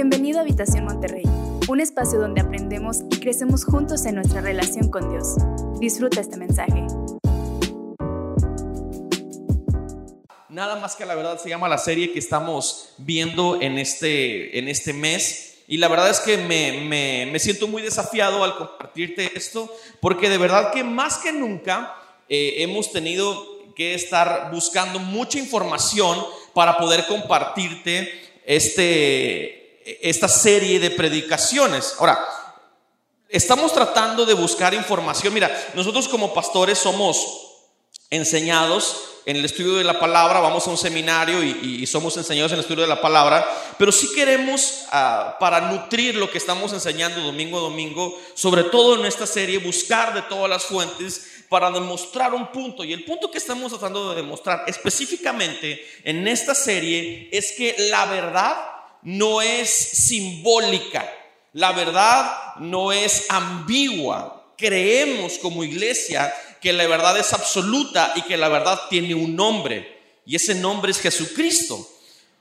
Bienvenido a Habitación Monterrey, un espacio donde aprendemos y crecemos juntos en nuestra relación con Dios. Disfruta este mensaje. Nada más que la verdad se llama la serie que estamos viendo en este, en este mes. Y la verdad es que me, me, me siento muy desafiado al compartirte esto, porque de verdad que más que nunca eh, hemos tenido que estar buscando mucha información para poder compartirte este, esta serie de predicaciones. Ahora, estamos tratando de buscar información. Mira, nosotros como pastores somos enseñados en el estudio de la palabra, vamos a un seminario y, somos enseñados en el estudio de la palabra, pero si queremos, ah, para nutrir lo que estamos enseñando domingo a domingo, sobre todo en esta serie, buscar de todas las fuentes para demostrar un punto. Y el punto que estamos tratando de demostrar específicamente en esta serie es que la verdad no es simbólica, la verdad no es ambigua. Creemos como iglesia que la verdad es absoluta y que la verdad tiene un nombre, y ese nombre es Jesucristo.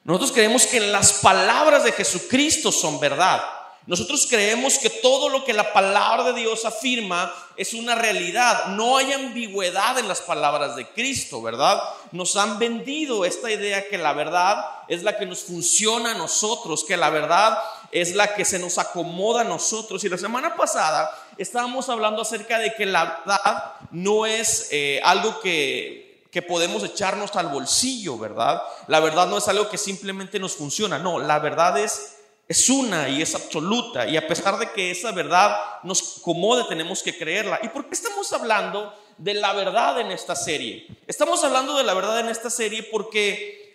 Nosotros creemos que las palabras de Jesucristo son verdad. Nosotros creemos que todo lo que la palabra de Dios afirma es una realidad. No hay ambigüedad en las palabras de Cristo, ¿verdad? Nos han vendido esta idea que la verdad es la que nos funciona a nosotros, que la verdad es la que se nos acomoda a nosotros. Y la semana pasada estábamos hablando acerca de que la verdad no es eh, algo que, que podemos echarnos al bolsillo, ¿verdad? La verdad no es algo que simplemente nos funciona, no, la verdad es es una y es absoluta. Y a pesar de que esa verdad nos acomode, tenemos que creerla. ¿Y por qué estamos hablando de la verdad en esta serie? Estamos hablando de la verdad en esta serie porque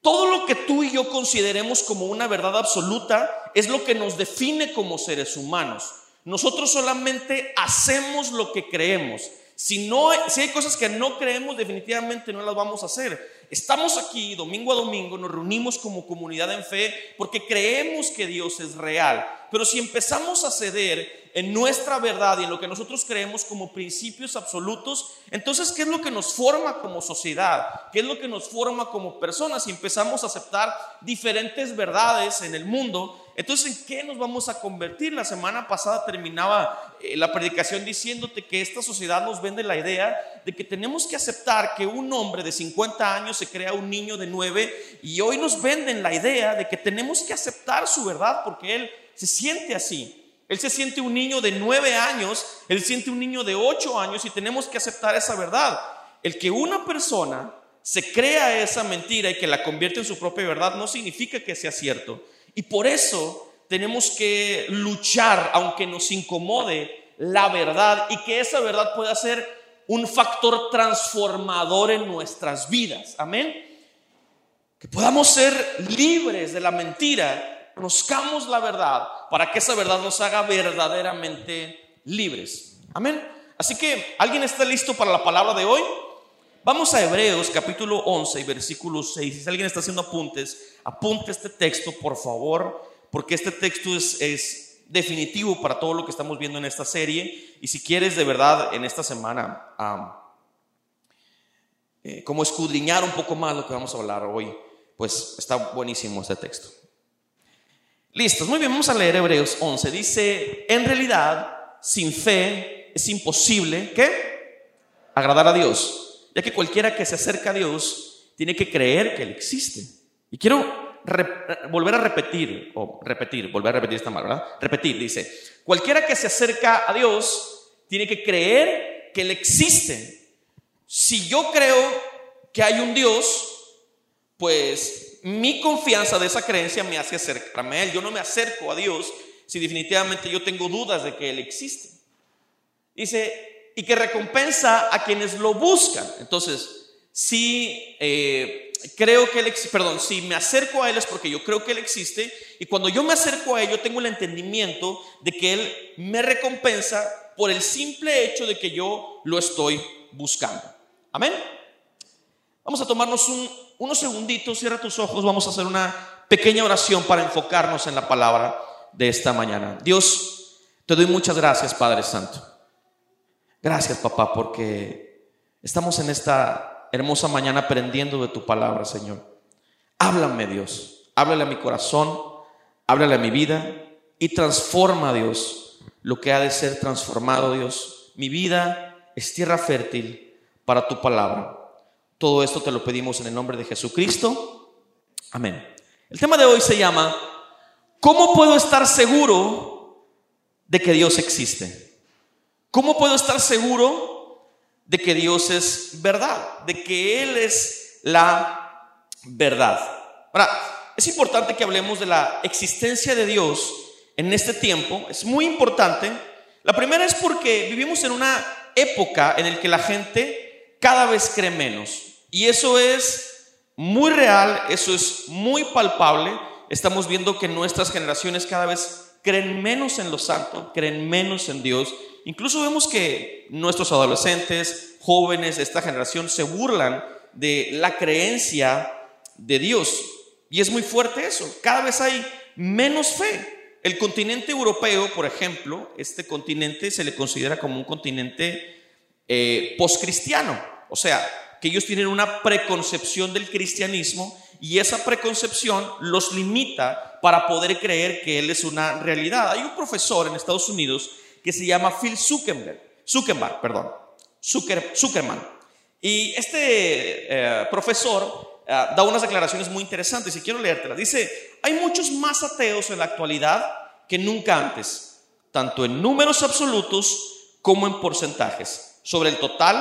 todo lo que tú y yo consideremos como una verdad absoluta es lo que nos define como seres humanos. Nosotros solamente hacemos lo que creemos. Si, no, si hay cosas que no creemos, definitivamente no las vamos a hacer. Estamos aquí domingo a domingo, nos reunimos como comunidad en fe porque creemos que Dios es real. Pero si empezamos a ceder en nuestra verdad y en lo que nosotros creemos como principios absolutos, entonces, ¿qué es lo que nos forma como sociedad? ¿Qué es lo que nos forma como personas? Si empezamos a aceptar diferentes verdades en el mundo, entonces, ¿en qué nos vamos a convertir? La semana pasada terminaba eh, la predicación diciéndote que esta sociedad nos vende la idea de que tenemos que aceptar que un hombre de 50 años se crea un niño de 9 y hoy nos venden la idea de que tenemos que aceptar su verdad porque él se siente así. Él se siente un niño de 9 años, él siente un niño de 8 años y tenemos que aceptar esa verdad. El que una persona se crea esa mentira y que la convierte en su propia verdad no significa que sea cierto. Y por eso tenemos que luchar, aunque nos incomode, la verdad y que esa verdad pueda ser un factor transformador en nuestras vidas. Amén. Que podamos ser libres de la mentira, conozcamos la verdad para que esa verdad nos haga verdaderamente libres. Amén. Así que, ¿alguien está listo para la palabra de hoy? Vamos a Hebreos capítulo 11 y versículo 6. Si alguien está haciendo apuntes, apunte este texto, por favor, porque este texto es, es definitivo para todo lo que estamos viendo en esta serie. Y si quieres de verdad en esta semana, eh, como escudriñar un poco más lo que vamos a hablar hoy, pues está buenísimo este texto. Listos, muy bien, vamos a leer Hebreos 11. Dice, en realidad, sin fe es imposible, ¿qué? Agradar a Dios ya que cualquiera que se acerca a Dios tiene que creer que Él existe. Y quiero volver a repetir, o repetir, volver a repetir esta mal, ¿verdad? Repetir, dice, cualquiera que se acerca a Dios tiene que creer que Él existe. Si yo creo que hay un Dios, pues mi confianza de esa creencia me hace acercarme a Él. Yo no me acerco a Dios si definitivamente yo tengo dudas de que Él existe. Dice, y que recompensa a quienes lo buscan. Entonces, si eh, creo que Él, perdón, si me acerco a Él es porque yo creo que Él existe y cuando yo me acerco a Él yo tengo el entendimiento de que Él me recompensa por el simple hecho de que yo lo estoy buscando. Amén. Vamos a tomarnos unos segunditos, cierra tus ojos, vamos a hacer una pequeña oración para enfocarnos en la palabra de esta mañana. Dios, te doy muchas gracias, Padre Santo. Gracias, papá, porque estamos en esta hermosa mañana aprendiendo de tu palabra, Señor. Háblame, Dios. Háblale a mi corazón. háblale a mi vida y transforma, Dios, lo que ha de ser transformado, Dios. Mi vida es tierra fértil para tu palabra. Todo esto te lo pedimos en el nombre de Jesucristo. Amén. El tema de hoy se llama, ¿cómo puedo estar seguro de que Dios existe? ¿Cómo puedo estar seguro de que Dios es verdad? De que Él es la verdad. Ahora, es importante que hablemos de la existencia de Dios en este tiempo. Es muy importante. La primera es porque vivimos en una época en la que la gente cada vez cree menos. Y eso es muy real, eso es muy palpable. Estamos viendo que nuestras generaciones cada vez creen menos en lo santo, creen menos en Dios. Incluso vemos que nuestros adolescentes, jóvenes de esta generación se burlan de la creencia de Dios. Y es muy fuerte eso. Cada vez hay menos fe. El continente europeo, por ejemplo, este continente se le considera como un continente eh, poscristiano. O sea, que ellos tienen una preconcepción del cristianismo y esa preconcepción los limita para poder creer que Él es una realidad. Hay un profesor en Estados Unidos que se llama Phil Zuckerberg, Zuckerberg, perdón, Zuckerman. Y este eh, profesor eh, da unas declaraciones muy interesantes y quiero leértelas. Dice, hay muchos más ateos en la actualidad que nunca antes, tanto en números absolutos como en porcentajes, sobre el total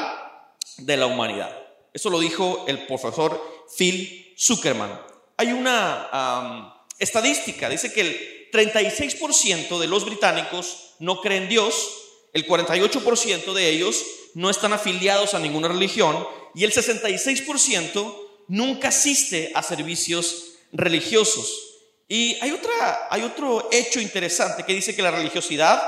de la humanidad. Eso lo dijo el profesor Phil Zuckerman. Hay una estadística, dice que el 36% de los británicos no creen en Dios, el 48% de ellos no están afiliados a ninguna religión y el 66% nunca asiste a servicios religiosos. Y hay, otra, hay otro hecho interesante que dice que la religiosidad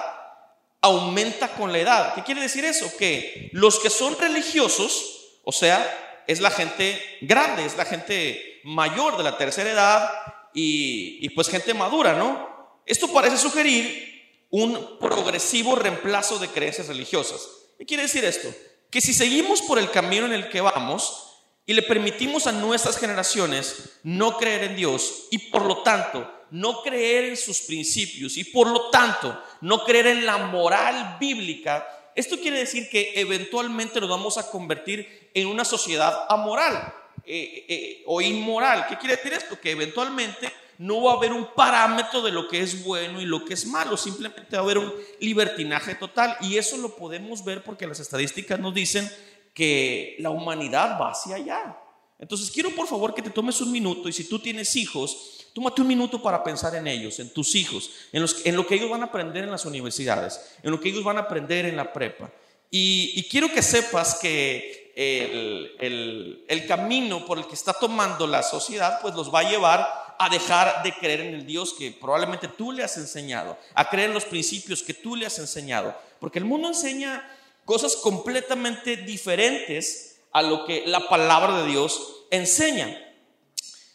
aumenta con la edad. ¿Qué quiere decir eso? Que los que son religiosos o sea, es la gente grande, es la gente mayor de la tercera edad y, pues gente madura, ¿no? Esto parece sugerir un progresivo reemplazo de creencias religiosas. ¿Qué quiere decir esto? Que si seguimos por el camino en el que vamos y le permitimos a nuestras generaciones no creer en Dios y por lo tanto no creer en sus principios y por lo tanto no creer en la moral bíblica, esto quiere decir que eventualmente nos vamos a convertir en una sociedad amoral eh, eh, o inmoral. ¿Qué quiere decir esto? Que eventualmente no va a haber un parámetro de lo que es bueno y lo que es malo, simplemente va a haber un libertinaje total. Y eso lo podemos ver porque las estadísticas nos dicen que la humanidad va hacia allá. Entonces quiero por favor que te tomes un minuto y si tú tienes hijos, Tómate un minuto para pensar en ellos, en tus hijos, en, en, lo que ellos van a aprender en las universidades, en lo que ellos van a aprender en la prepa. Y, quiero que sepas que el, el, camino por el que está tomando la sociedad, pues los va a llevar a dejar de creer en el Dios que probablemente tú le has enseñado, a creer en los principios que tú le has enseñado. Porque el mundo enseña cosas completamente diferentes a lo que la palabra de Dios enseña.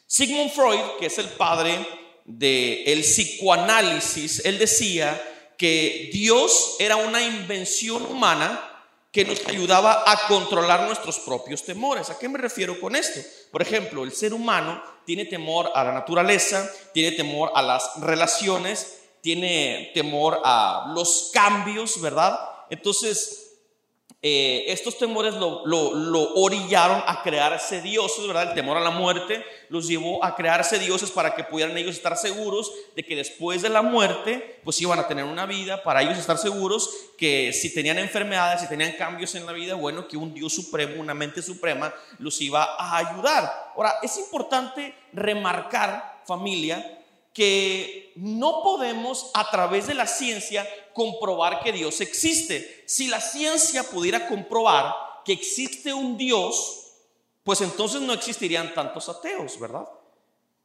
Sigmund Freud, que es el padre del psicoanálisis, él decía que Dios era una invención humana que nos ayudaba a controlar nuestros propios temores. ¿A qué me refiero con esto? Por ejemplo, el ser humano tiene temor a la naturaleza, tiene temor a las relaciones, tiene temor a los cambios, ¿verdad? Entonces, eh, estos temores lo, orillaron a crearse dioses, ¿verdad? El temor a la muerte los llevó a crearse dioses para que pudieran ellos estar seguros de que después de la muerte, pues iban a tener una vida, para ellos estar seguros que si tenían enfermedades, si tenían cambios en la vida, bueno, que un Dios supremo, una mente suprema, los iba a ayudar. Ahora, es importante remarcar, familia, que no podemos a través de la ciencia comprobar que Dios existe. Si la ciencia pudiera comprobar que existe un Dios, pues entonces no existirían tantos ateos, ¿verdad?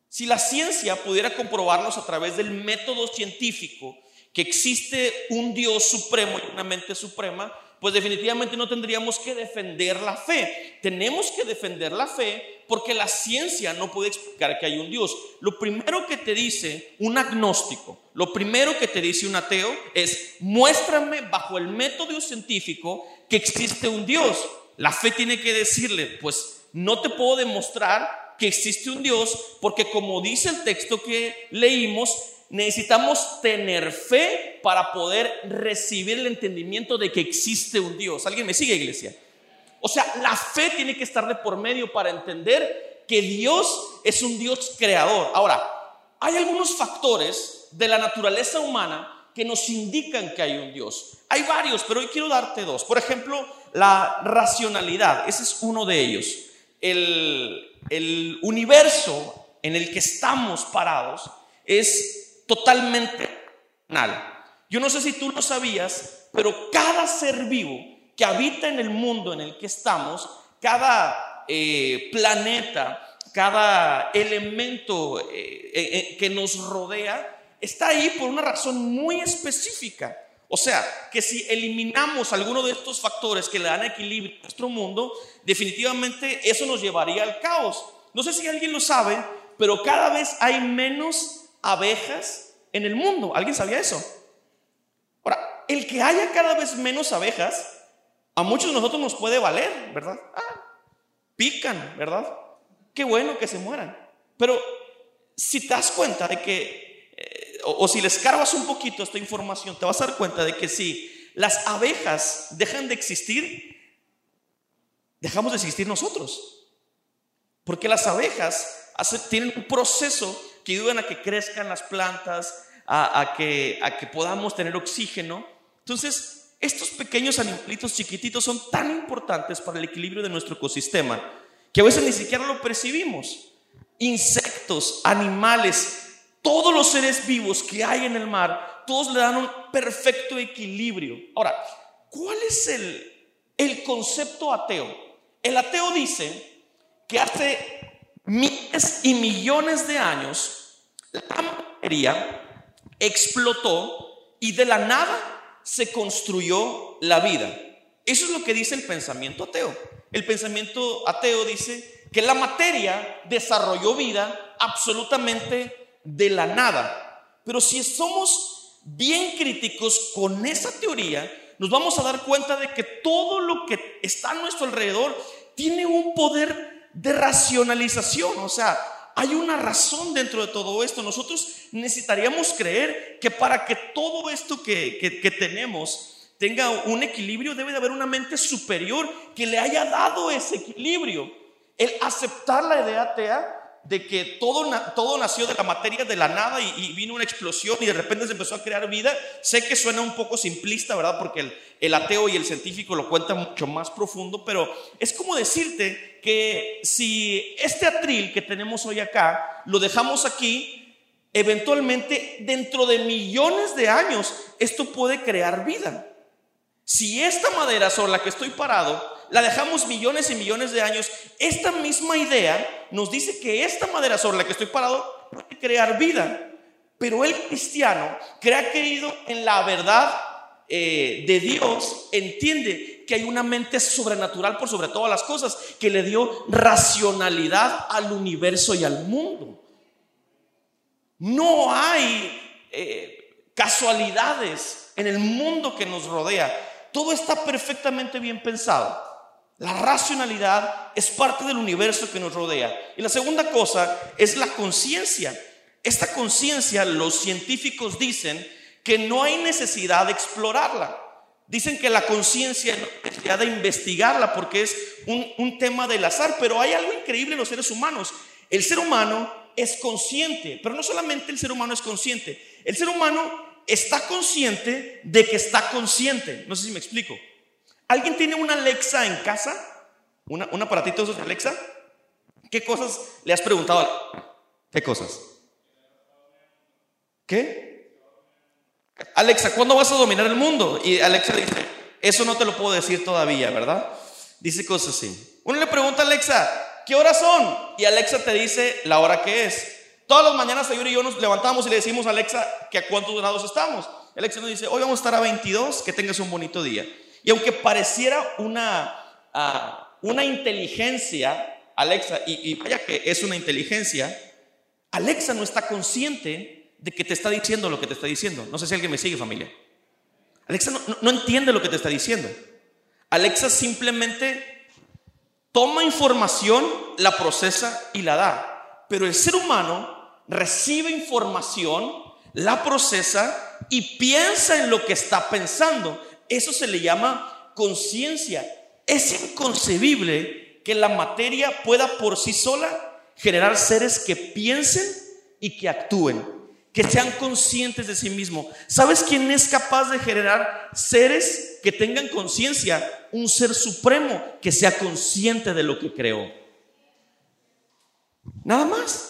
Si la ciencia pudiera comprobarnos a través del método científico que existe un Dios supremo y una mente suprema, pues definitivamente no tendríamos que defender la fe. Tenemos que defender la fe porque la ciencia no puede explicar que hay un Dios. Lo primero que te dice un agnóstico, lo primero que te dice un ateo es, muéstrame bajo el método científico que existe un Dios. La fe tiene que decirle, pues no te puedo demostrar que existe un Dios porque como dice el texto que leímos, necesitamos tener fe para poder recibir el entendimiento de que existe un Dios. ¿Alguien me sigue, iglesia? O sea, la fe tiene que estar de por medio para entender que Dios es un Dios creador. Ahora, hay algunos factores de la naturaleza humana que nos indican que hay un Dios. Hay varios, pero hoy quiero darte dos. Por ejemplo, la racionalidad. Ese es uno de ellos. El, el universo en el que estamos parados es totalmente racional. Yo no sé si tú lo sabías, pero cada ser vivo que habita en el mundo en el que estamos, cada eh, planeta, cada elemento eh, eh, que nos rodea, está ahí por una razón muy específica. O sea, que si eliminamos alguno de estos factores que le dan equilibrio a nuestro mundo, definitivamente eso nos llevaría al caos. No sé si alguien lo sabe, pero cada vez hay menos abejas en el mundo. ¿Alguien sabía eso? Ahora, el que haya cada vez menos abejas a muchos de nosotros nos puede valer, ¿verdad? Ah, pican, ¿verdad? Qué bueno que se mueran. Pero si te das cuenta de que, eh, o, si les escarbas un poquito esta información, te vas a dar cuenta de que si las abejas dejan de existir, dejamos de existir nosotros. Porque las abejas tienen un proceso que ayudan a que crezcan las plantas, a, que, podamos tener oxígeno. Entonces, estos pequeños animalitos chiquititos son tan importantes para el equilibrio de nuestro ecosistema que a veces ni siquiera lo percibimos. Insectos, animales, todos los seres vivos que hay en el mar, todos le dan un perfecto equilibrio. Ahora, ¿cuál es el concepto ateo? El ateo dice que hace miles y millones de años la materia explotó y de la nada se construyó la vida. Eso es lo que dice el pensamiento ateo. El pensamiento ateo dice que la materia desarrolló vida absolutamente de la nada. Pero si somos bien críticos con esa teoría, nos vamos a dar cuenta de que todo lo que está a nuestro alrededor tiene un poder de racionalización. O sea, hay una razón dentro de todo esto. Nosotros necesitaríamos creer que para que todo esto que, tenemos tenga un equilibrio, debe de haber una mente superior que le haya dado ese equilibrio. El aceptar la idea de que todo, todo nació de la materia de la nada y, vino una explosión y de repente se empezó a crear vida, sé que suena un poco simplista, ¿verdad? Porque el, el ateo y el científico lo cuentan mucho más profundo, pero es como decirte que si este atril que tenemos hoy acá lo dejamos aquí, eventualmente dentro de millones de años esto puede crear vida. Si esta madera sobre la que estoy parado la dejamos millones y millones de años, esta misma idea nos dice que esta madera sobre la que estoy parado puede crear vida. Pero el cristiano que ha creído en la verdad eh, de Dios entiende que hay una mente sobrenatural por sobre todas las cosas que le dio racionalidad al universo y al mundo. No hay eh, casualidades en el mundo que nos rodea. Todo está perfectamente bien pensado. La racionalidad es parte del universo que nos rodea. Y la segunda cosa es la conciencia. Esta conciencia, los científicos dicen que no hay necesidad de explorarla. Dicen que la conciencia no hay necesidad de investigarla porque es un, tema del azar, pero hay algo increíble en los seres humanos. El ser humano es consciente, pero no solamente el ser humano es consciente, el ser humano está consciente de que está consciente. No sé si me explico. ¿Alguien tiene una Alexa en casa? ¿Una, ¿Un aparatito de Alexa? ¿Qué cosas le has preguntado? ¿Qué cosas? ¿Qué? Alexa, ¿cuándo vas a dominar el mundo? Y Alexa dice, eso no te lo puedo decir todavía, ¿verdad? Dice cosas así. Uno le pregunta a Alexa, ¿qué horas son? Y Alexa te dice la hora que es. Todas las mañanas Sayuri y yo nos levantamos y le decimos a Alexa que a cuántos grados estamos. Alexa nos dice, hoy vamos a estar a 22, que tengas un bonito día. Y aunque pareciera una, ah, una inteligencia, Alexa, y, y vaya que es una inteligencia, Alexa no está consciente de que te está diciendo lo que te está diciendo. No sé si alguien me sigue, familia. Alexa no, entiende lo que te está diciendo. Alexa simplemente toma información, la procesa y la da. Pero el ser humano recibe información, la procesa y piensa en lo que está pensando. Eso se le llama conciencia. Es inconcebible que la materia pueda por sí sola generar seres que piensen y que actúen, que sean conscientes de sí mismo. ¿Sabes quién es capaz de generar seres que tengan conciencia? Un ser supremo que sea consciente de lo que creó. Nada más.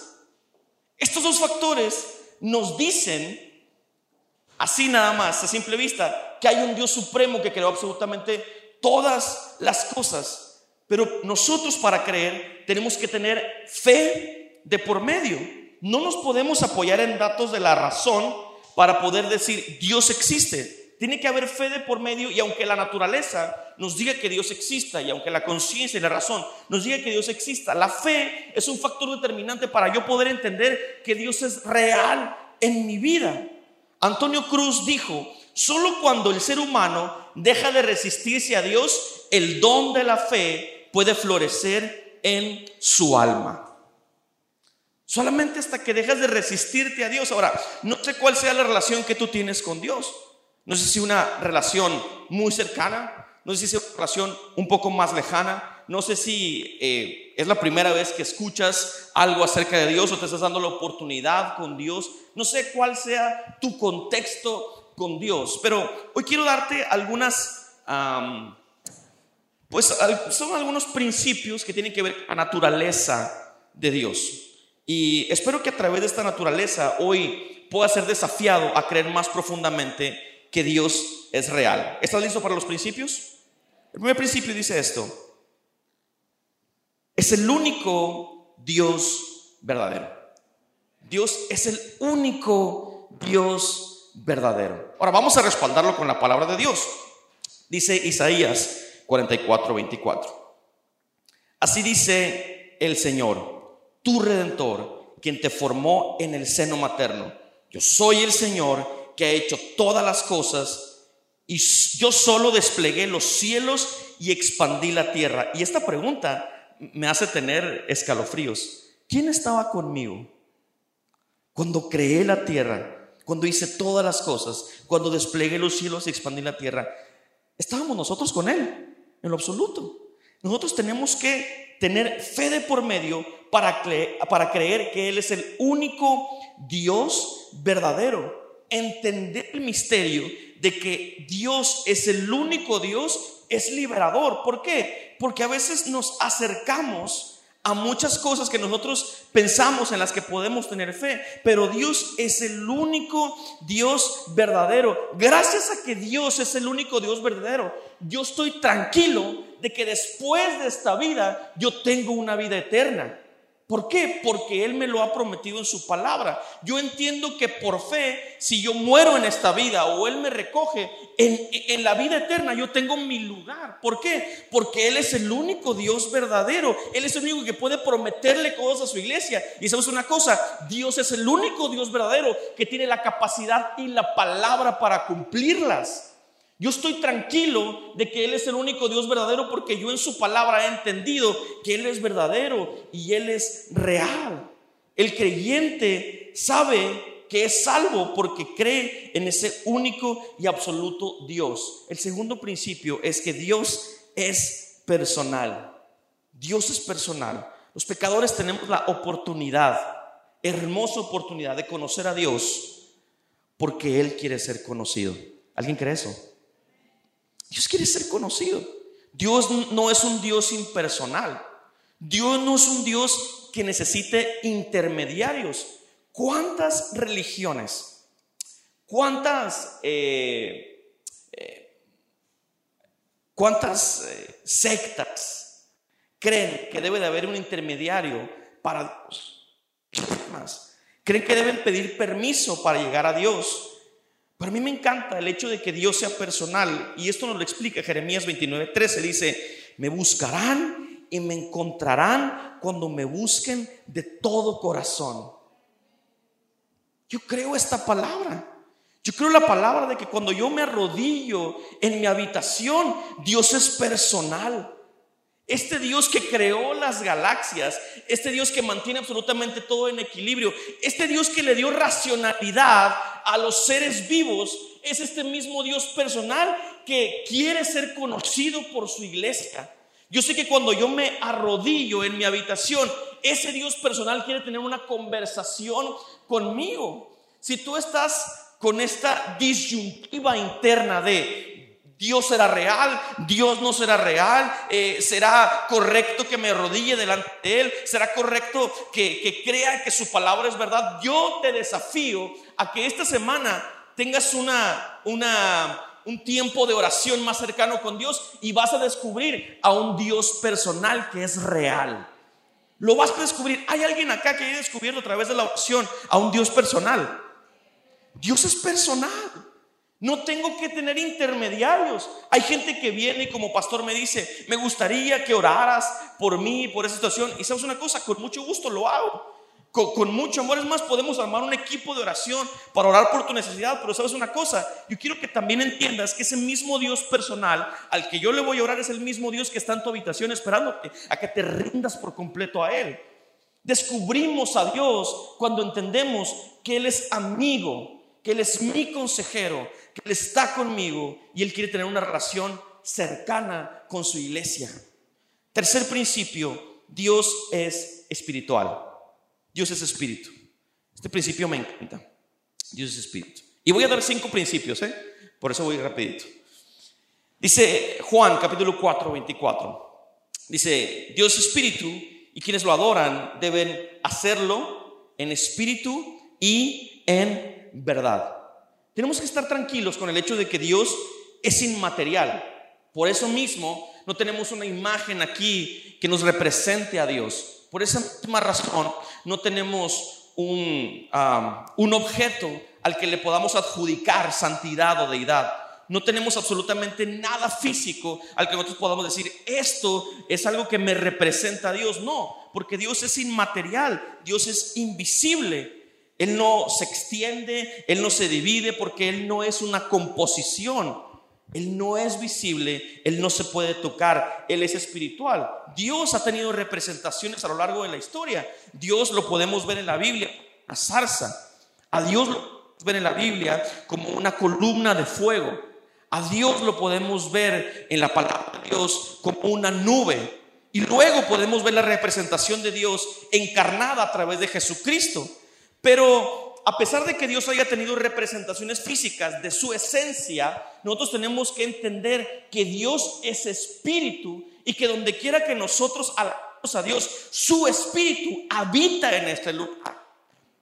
Estos dos factores nos dicen, así nada más, a simple vista, que hay un Dios supremo que creó absolutamente todas las cosas. Pero nosotros para creer tenemos que tener fe de por medio. No nos podemos apoyar en datos de la razón para poder decir Dios existe. Tiene que haber fe de por medio y aunque la naturaleza nos diga que Dios exista y aunque la conciencia y la razón nos diga que Dios exista, la fe es un factor determinante para yo poder entender que Dios es real en mi vida. Antonio Cruz dijo, solo cuando el ser humano deja de resistirse a Dios, el don de la fe puede florecer en su alma. Solamente hasta que dejas de resistirte a Dios. Ahora, no sé cuál sea la relación que tú tienes con Dios. No sé si una relación muy cercana, no sé si es una relación un poco más lejana, no sé si eh, es la primera vez que escuchas algo acerca de Dios o te estás dando la oportunidad con Dios, no sé cuál sea tu contexto con Dios, pero hoy quiero darte algunas, pues son algunos principios que tienen que ver con la naturaleza de Dios. Y espero que a través de esta naturaleza hoy pueda ser desafiado a creer más profundamente que Dios es real. ¿Estás listo para los principios? El primer principio dice esto. Es el único Dios verdadero. Dios es el único Dios verdadero. Ahora vamos a respaldarlo con la palabra de Dios. Dice Isaías 44, 24. Así dice el Señor, tu redentor, quien te formó en el seno materno. Yo soy el Señor que ha hecho todas las cosas y yo solo desplegué los cielos y expandí la tierra. Y esta pregunta me hace tener escalofríos. ¿Quién estaba conmigo cuando creé la tierra? Cuando hice todas las cosas, cuando desplegué los cielos y expandí la tierra. Estábamos nosotros con Él, en lo absoluto. Nosotros tenemos que tener fe de por medio para, para creer que Él es el único Dios verdadero. Entender el misterio de que Dios es el único Dios es liberador. ¿Por qué? Porque a veces nos acercamos a muchas cosas que nosotros pensamos en las que podemos tener fe, pero Dios es el único Dios verdadero. Gracias a que Dios es el único Dios verdadero, yo estoy tranquilo de que después de esta vida yo tengo una vida eterna. ¿Por qué? Porque Él me lo ha prometido en su palabra. Yo entiendo que por fe, si yo muero en esta vida o Él me recoge, en, la vida eterna yo tengo mi lugar. ¿Por qué? Porque Él es el único Dios verdadero. Él es el único que puede prometerle cosas a su iglesia. Y sabes una cosa, Dios es el único Dios verdadero que tiene la capacidad y la palabra para cumplirlas. Yo estoy tranquilo de que Él es el único Dios verdadero porque yo en su palabra he entendido que Él es verdadero y Él es real. El creyente sabe que es salvo porque cree en ese único y absoluto Dios. El segundo principio es que Dios es personal. Dios es personal. Los pecadores tenemos la oportunidad, hermosa oportunidad de conocer a Dios porque Él quiere ser conocido. ¿Alguien cree eso? Dios quiere ser conocido. Dios no es un Dios impersonal. Dios no es un Dios que necesite intermediarios. ¿Cuántas religiones, cuántas, eh, eh, cuántas eh, sectas creen que debe de haber un intermediario para Dios? Creen que deben pedir permiso para llegar a Dios. Para mí me encanta el hecho de que Dios sea personal y esto nos lo explica Jeremías 29, 13. Dice, me buscarán y me encontrarán cuando me busquen de todo corazón. Yo creo esta palabra. Yo creo la palabra de que cuando yo me arrodillo en mi habitación, Dios es personal. Este Dios que creó las galaxias, este Dios que mantiene absolutamente todo en equilibrio, este Dios que le dio racionalidad a los seres vivos, es este mismo Dios personal que quiere ser conocido por su iglesia. Yo sé que cuando yo me arrodillo en mi habitación, ese Dios personal quiere tener una conversación conmigo. Si tú estás con esta disyuntiva interna de Dios será real, Dios no será real, eh, será correcto que me arrodille delante de Él, será correcto que, que crea que su palabra es verdad. Yo te desafío a que esta semana tengas una, una, un tiempo de oración más cercano con Dios y vas a descubrir a un Dios personal que es real. Lo vas a descubrir. Hay alguien acá que haya descubierto a través de la oración a un Dios personal. Dios es personal. No tengo que tener intermediarios. Hay gente que viene y como pastor me dice, me gustaría que oraras por mí, por esa situación. Y sabes una cosa, con mucho gusto lo hago. Con, mucho amor. Es más, podemos armar un equipo de oración para orar por tu necesidad. Pero sabes una cosa, yo quiero que también entiendas que ese mismo Dios personal al que yo le voy a orar es el mismo Dios que está en tu habitación esperándote a que te rindas por completo a Él. Descubrimos a Dios cuando entendemos que Él es amigo, que Él es mi consejero, que Él está conmigo y Él quiere tener una relación cercana con su iglesia. Tercer principio, Dios es espiritual. Dios es espíritu. Este principio me encanta. Dios es espíritu. Y voy a dar cinco principios, ¿eh? Por eso voy rapidito. Dice Juan capítulo 4, 24. Dice, Dios es espíritu y quienes lo adoran deben hacerlo en espíritu y en verdad. Tenemos que estar tranquilos con el hecho de que Dios es inmaterial. Por eso mismo no tenemos una imagen aquí que nos represente a Dios. Por esa misma razón no tenemos un, un objeto al que le podamos adjudicar santidad o deidad. No tenemos absolutamente nada físico al que nosotros podamos decir, esto es algo que me representa a Dios. No, porque Dios es inmaterial, Dios es invisible. Él no se extiende, Él no se divide porque Él no es una composición. Él no es visible, Él no se puede tocar, Él es espiritual. Dios ha tenido representaciones a lo largo de la historia. Dios lo podemos ver en la Biblia, la zarza. A Dios lo podemos ver en la Biblia como una columna de fuego. A Dios lo podemos ver en la palabra de Dios como una nube. Y luego podemos ver la representación de Dios encarnada a través de Jesucristo. Pero a pesar de que Dios haya tenido representaciones físicas de su esencia, nosotros tenemos que entender que Dios es espíritu y que donde quiera que nosotros alabamos a Dios, su espíritu habita en este lugar.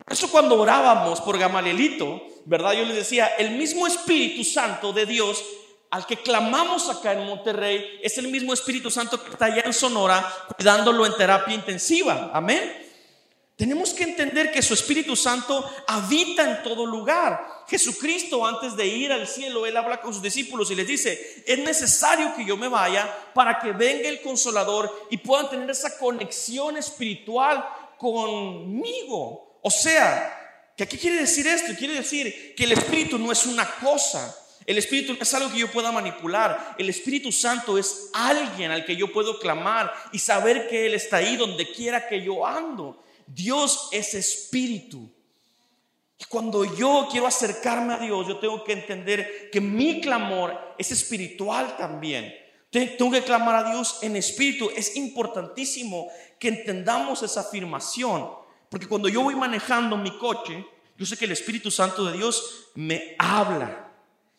Eso cuando orábamos por Gamalielito, ¿verdad? Yo les decía, el mismo Espíritu Santo de Dios al que clamamos acá en Monterrey es el mismo Espíritu Santo que está allá en Sonora cuidándolo en terapia intensiva. Amén. Tenemos que entender que su Espíritu Santo habita en todo lugar. Jesucristo antes de ir al cielo, Él habla con sus discípulos y les dice, es necesario que yo me vaya para que venga el consolador y puedan tener esa conexión espiritual conmigo. O sea, ¿qué quiere decir esto? Quiere decir que el Espíritu no es una cosa. El Espíritu no es algo que yo pueda manipular. El Espíritu Santo es alguien al que yo puedo clamar y saber que Él está ahí donde quiera que yo ando. Dios es espíritu. Y cuando yo quiero acercarme a Dios, yo tengo que entender que mi clamor es espiritual también. Tengo que clamar a Dios en espíritu. Es importantísimo que entendamos esa afirmación. Porque cuando yo voy manejando mi coche, yo sé que el Espíritu Santo de Dios me habla.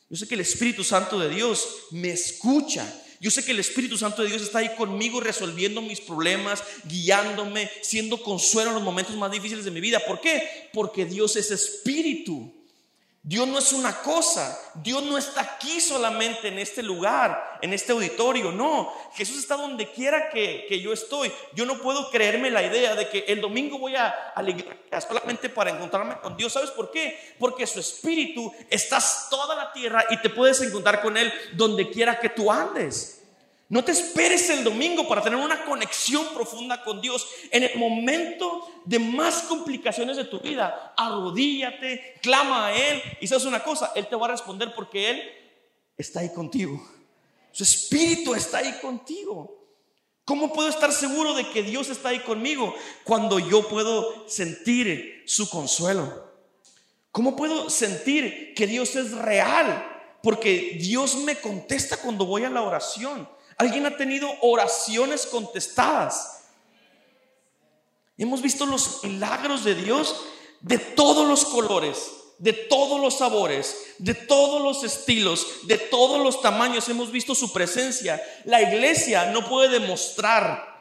Yo sé que el Espíritu Santo de Dios me escucha. Yo sé que el Espíritu Santo de Dios está ahí conmigo resolviendo mis problemas, guiándome, siendo consuelo en los momentos más difíciles de mi vida. ¿Por qué? Porque Dios es espíritu. Dios no es una cosa, Dios no está aquí solamente en este lugar, en este auditorio, no, Jesús está donde quiera que, yo estoy. Yo no puedo creerme la idea de que el domingo voy a, a la iglesia solamente para encontrarme con Dios. ¿Sabes por qué? Porque su espíritu está toda la tierra y te puedes encontrar con Él donde quiera que tú andes. No te esperes el domingo para tener una conexión profunda con Dios. En el momento de más complicaciones de tu vida, arrodíllate, clama a Él y sabes una cosa, Él te va a responder porque Él está ahí contigo. Su espíritu está ahí contigo. ¿Cómo puedo estar seguro de que Dios está ahí conmigo cuando yo puedo sentir su consuelo? ¿Cómo puedo sentir que Dios es real? Porque Dios me contesta cuando voy a la oración. ¿Alguien ha tenido oraciones contestadas? Hemos visto los milagros de Dios de todos los colores, de todos los sabores, de todos los estilos, de todos los tamaños. Hemos visto su presencia. La iglesia no puede demostrar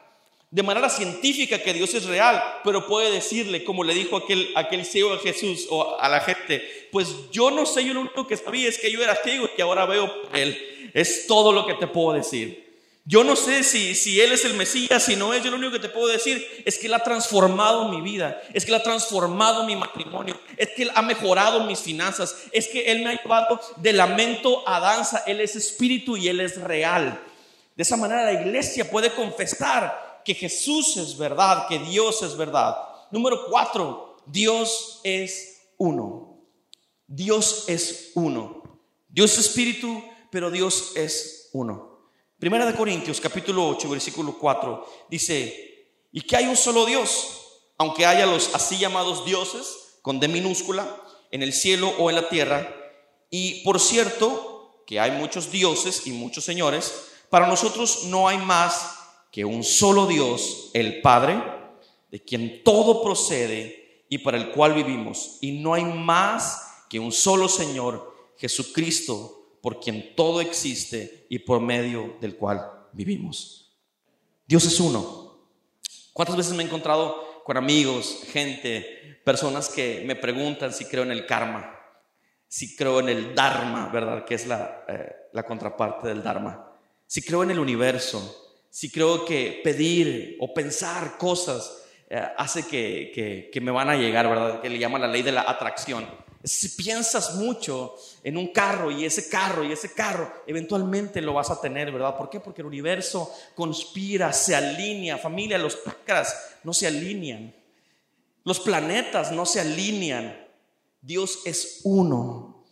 de manera científica que Dios es real, pero puede decirle, como le dijo aquel, aquel ciego a Jesús o a la gente, pues yo no sé, yo lo único que sabía es que yo era ciego y que ahora veo Él. Es todo lo que te puedo decir. Yo no sé si, si Él es el Mesías, si no es, yo lo único que te puedo decir es que Él ha transformado mi vida, es que Él ha transformado mi matrimonio, es que Él ha mejorado mis finanzas, es que Él me ha llevado de lamento a danza, Él es espíritu y Él es real. De esa manera la iglesia puede confesar que Jesús es verdad, que Dios es verdad. Número cuatro, Dios es uno. Dios es uno. Dios es espíritu, pero Dios es uno. Primera de Corintios capítulo 8 versículo 4 dice, y que hay un solo Dios, aunque haya los así llamados dioses con D minúscula en el cielo o en la tierra, y por cierto que hay muchos dioses y muchos señores, para nosotros no hay más que un solo Dios, el Padre, de quien todo procede y para el cual vivimos, y no hay más que un solo Señor, Jesucristo, por quien todo existe y por medio del cual vivimos. Dios es uno. ¿Cuántas veces me he encontrado con amigos, gente, personas que me preguntan si creo en el karma, si creo en el Dharma, ¿verdad? Que es la, eh, la contraparte del Dharma. Si creo en el universo, si creo que pedir o pensar cosas eh, hace que, que, que, me van a llegar, ¿verdad? Que le llama la ley de la atracción. Si piensas mucho en un carro y ese carro y ese carro, eventualmente lo vas a tener, ¿verdad? ¿Por qué? Porque el universo conspira, se alinea. Familia, los chakras no se alinean. Los planetas no se alinean. Dios es uno.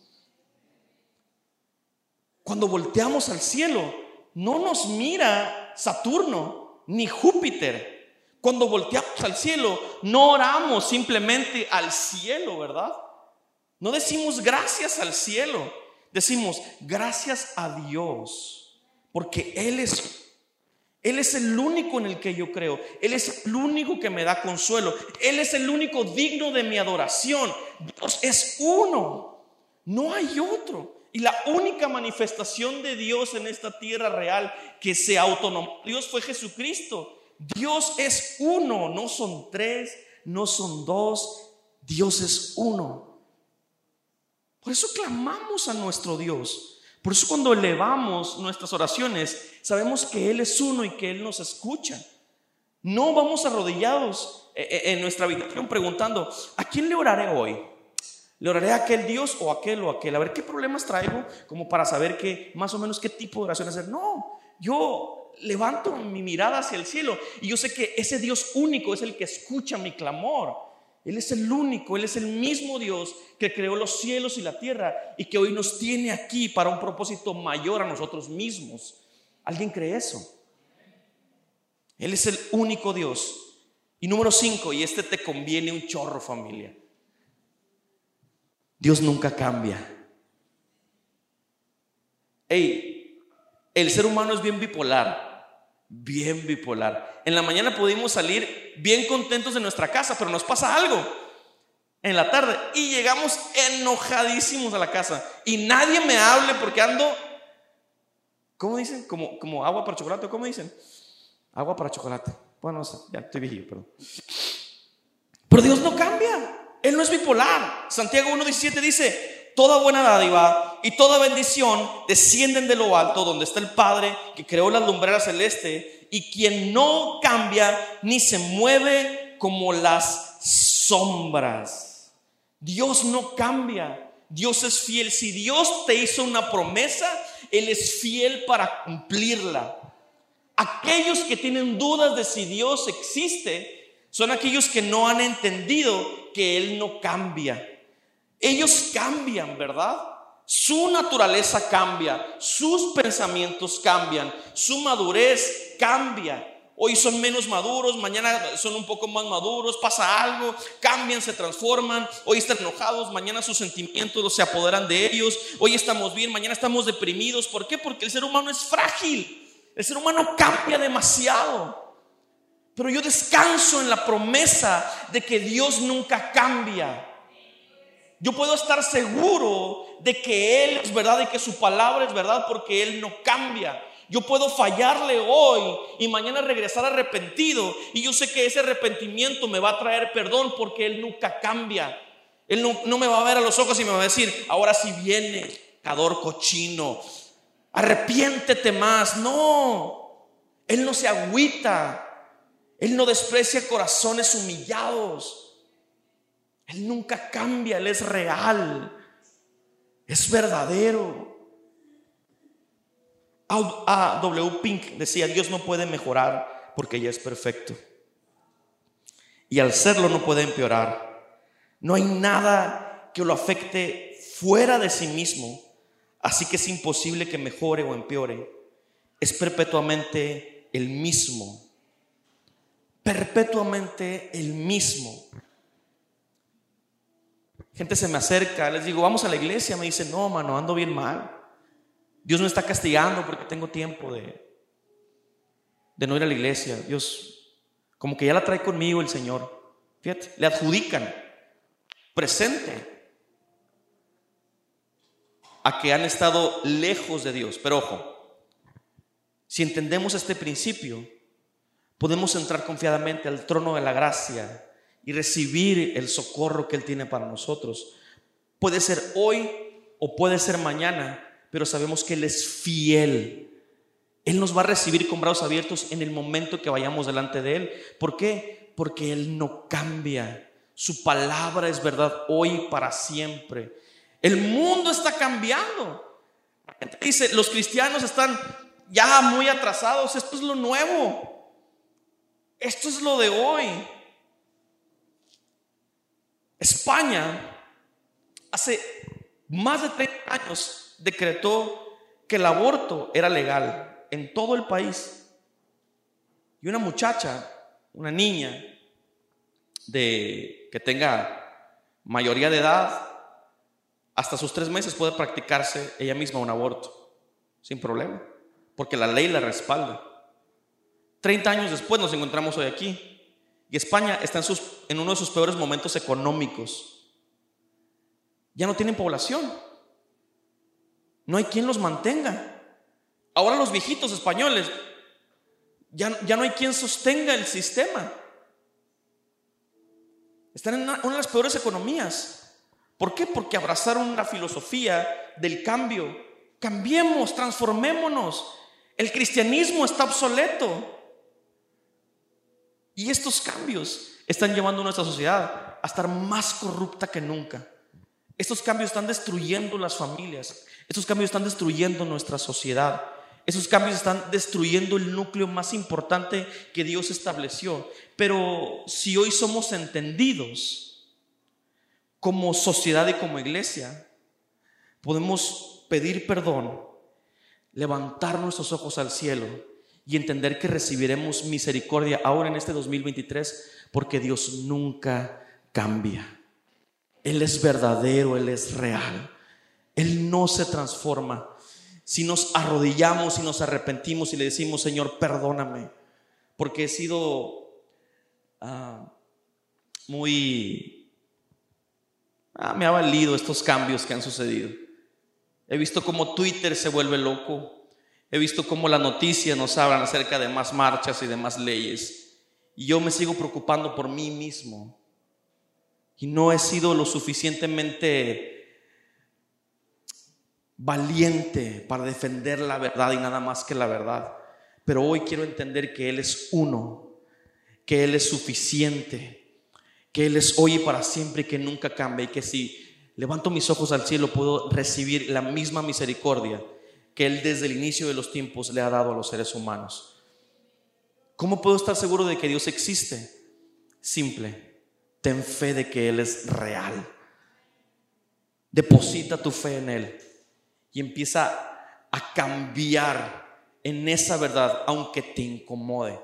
Cuando volteamos al cielo, no nos mira Saturno ni Júpiter. Cuando volteamos al cielo, no oramos simplemente al cielo, ¿verdad? No decimos gracias al cielo, decimos gracias a Dios, porque Él es él es el único en el que yo creo. Él es el único que me da consuelo. Él es el único digno de mi adoración. Dios es uno. No hay otro. Y la única manifestación de Dios en esta tierra real que se autonomó Dios fue Jesucristo. Dios es uno. No son tres, no son dos. Dios es uno. Por eso clamamos a nuestro Dios. Por eso cuando elevamos nuestras oraciones, sabemos que Él es uno y que Él nos escucha. No vamos arrodillados eh, eh, en nuestra habitación preguntando, ¿a quién le oraré hoy? ¿Le oraré a aquel Dios o aquel o aquel? A ver qué problemas traigo como para saber qué, más o menos qué tipo de oración hacer. No, yo levanto mi mirada hacia el cielo y yo sé que ese Dios único es el que escucha mi clamor. Él es el único, Él es el mismo Dios que creó los cielos y la tierra y que hoy nos tiene aquí para un propósito mayor a nosotros mismos. ¿Alguien cree eso? Él es el único Dios. Y número cinco, y este te conviene un chorro familia. Dios nunca cambia. Hey, el ser humano es bien bipolar bien bipolar. En la mañana pudimos salir bien contentos de nuestra casa, pero nos pasa algo en la tarde y llegamos enojadísimos a la casa y nadie me hable porque ando, ¿cómo dicen? Como, como agua para chocolate, ¿cómo dicen? Agua para chocolate. Bueno, ya estoy viejillo, pero... Pero Dios no cambia. Él no es bipolar. Santiago 1.17 dice, toda buena dádiva y toda bendición descienden de lo alto, donde está el Padre que creó la lumbrera celeste y quien no cambia ni se mueve como las sombras. Dios no cambia. Dios es fiel. Si Dios te hizo una promesa, Él es fiel para cumplirla. Aquellos que tienen dudas de si Dios existe son aquellos que no han entendido que Él no cambia. Ellos cambian, ¿verdad? Su naturaleza cambia, sus pensamientos cambian, su madurez cambia. Hoy son menos maduros, mañana son un poco más maduros, pasa algo, cambian, se transforman. Hoy están enojados, mañana sus sentimientos se apoderan de ellos. Hoy estamos bien, mañana estamos deprimidos. ¿Por qué? Porque el ser humano es frágil. El ser humano cambia demasiado. Pero yo descanso en la promesa de que Dios nunca cambia. Yo puedo estar seguro de que Él es verdad y que su palabra es verdad porque Él no cambia. Yo puedo fallarle hoy y mañana regresar arrepentido. Y yo sé que ese arrepentimiento me va a traer perdón porque Él nunca cambia. Él no, me va a ver a los ojos y me va a decir, ahora sí viene, cador cochino, arrepiéntete más. No, Él no se agüita. Él no desprecia corazones humillados. Él nunca cambia, Él es real, es verdadero. A. W. Pink decía, Dios no puede mejorar porque ya es perfecto. Y al serlo no puede empeorar. No hay nada que lo afecte fuera de sí mismo, así que es imposible que mejore o empeore. Es perpetuamente el mismo. Perpetuamente el mismo. Gente se me acerca, les digo, vamos a la iglesia, me dice, no, mano, ando bien mal. Dios me está castigando porque tengo tiempo de, de no ir a la iglesia. Dios, como que ya la trae conmigo el Señor. Fíjate, le adjudican presente a que han estado lejos de Dios. Pero ojo, si entendemos este principio, podemos entrar confiadamente al trono de la gracia y recibir el socorro que Él tiene para nosotros. Puede ser hoy o puede ser mañana, pero sabemos que Él es fiel. Él nos va a recibir con brazos abiertos en el momento que vayamos delante de Él. ¿Por qué? Porque Él no cambia. Su palabra es verdad hoy para siempre. El mundo está cambiando. Dice, los cristianos están ya muy atrasados. Esto es lo nuevo. Esto es lo de hoy. España hace más de 30 años decretó que el aborto era legal en todo el país. Y una muchacha, una niña de que tenga mayoría de edad, hasta sus tres meses puede practicarse ella misma un aborto, sin problema, porque la ley la respalda. Treinta años después nos encontramos hoy aquí y España está en, sus, en uno de sus peores momentos económicos. Ya no tienen población. No hay quien los mantenga. Ahora los viejitos españoles, ya, no hay quien sostenga el sistema. Están en una, de las peores economías. ¿Por qué? Porque abrazaron una filosofía del cambio. Cambiemos, transformémonos. El cristianismo está obsoleto. Y estos cambios están llevando a nuestra sociedad a estar más corrupta que nunca. Estos cambios están destruyendo las familias. Estos cambios están destruyendo nuestra sociedad. Esos cambios están destruyendo el núcleo más importante que Dios estableció. Pero si hoy somos entendidos como sociedad y como iglesia, podemos pedir perdón, levantar nuestros ojos al cielo y entender que recibiremos misericordia ahora en este 2023 porque Dios nunca cambia. Él es verdadero, Él es real. Él no se transforma. Si nos arrodillamos y nos arrepentimos y le decimos, Señor, perdóname, porque he sido ah, muy... Ah, me ha valido estos cambios que han sucedido. He visto cómo Twitter se vuelve loco. He visto cómo las noticias nos hablan acerca de más marchas y de más leyes. Y yo me sigo preocupando por mí mismo. Y no he sido lo suficientemente valiente para defender la verdad y nada más que la verdad. Pero hoy quiero entender que Él es uno, que Él es suficiente, que Él es hoy y para siempre y que nunca cambia y que si levanto mis ojos al cielo puedo recibir la misma misericordia que Él desde el inicio de los tiempos le ha dado a los seres humanos. ¿Cómo puedo estar seguro de que Dios existe? Simple, ten fe de que Él es real. Deposita tu fe en Él y empieza a cambiar en esa verdad, aunque te incomode.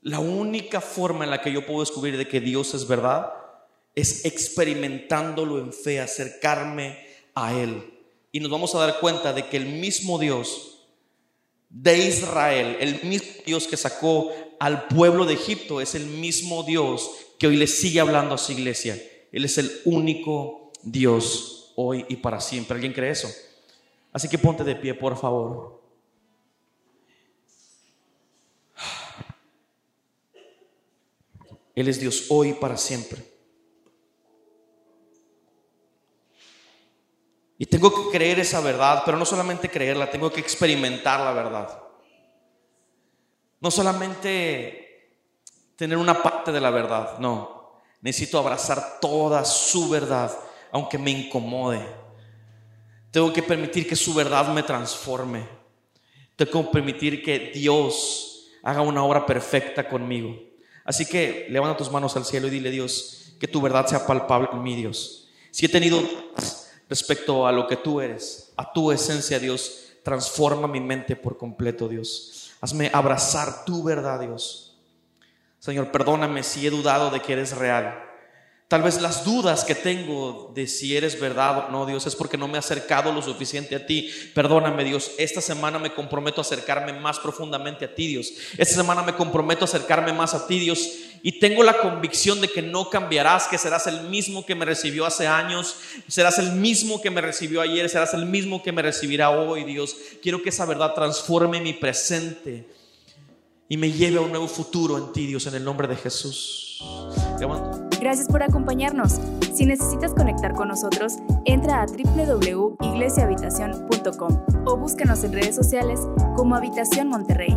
La única forma en la que yo puedo descubrir de que Dios es verdad es experimentándolo en fe, acercarme a Él. Y nos vamos a dar cuenta de que el mismo Dios de Israel, el mismo Dios que sacó al pueblo de Egipto, es el mismo Dios que hoy le sigue hablando a su iglesia. Él es el único Dios hoy y para siempre. ¿Alguien cree eso? Así que ponte de pie, por favor. Él es Dios hoy y para siempre. Y tengo que creer esa verdad, pero no solamente creerla, tengo que experimentar la verdad. No solamente tener una parte de la verdad, no. Necesito abrazar toda su verdad, aunque me incomode. Tengo que permitir que su verdad me transforme. Tengo que permitir que Dios haga una obra perfecta conmigo. Así que levanta tus manos al cielo y dile, Dios, que tu verdad sea palpable en mí, Dios. Si he tenido respecto a lo que tú eres, a tu esencia, Dios, transforma mi mente por completo, Dios. Hazme abrazar tu verdad, Dios. Señor, perdóname si he dudado de que eres real. Tal vez las dudas que tengo de si eres verdad o no, Dios, es porque no me he acercado lo suficiente a ti. Perdóname, Dios. Esta semana me comprometo a acercarme más profundamente a ti, Dios. Esta semana me comprometo a acercarme más a ti, Dios. Y tengo la convicción de que no cambiarás, que serás el mismo que me recibió hace años, serás el mismo que me recibió ayer, serás el mismo que me recibirá hoy, Dios. Quiero que esa verdad transforme mi presente y me lleve a un nuevo futuro en ti, Dios, en el nombre de Jesús. Gracias por acompañarnos. Si necesitas conectar con nosotros, entra a www.iglesiahabitacion.com o búscanos en redes sociales como Habitación Monterrey.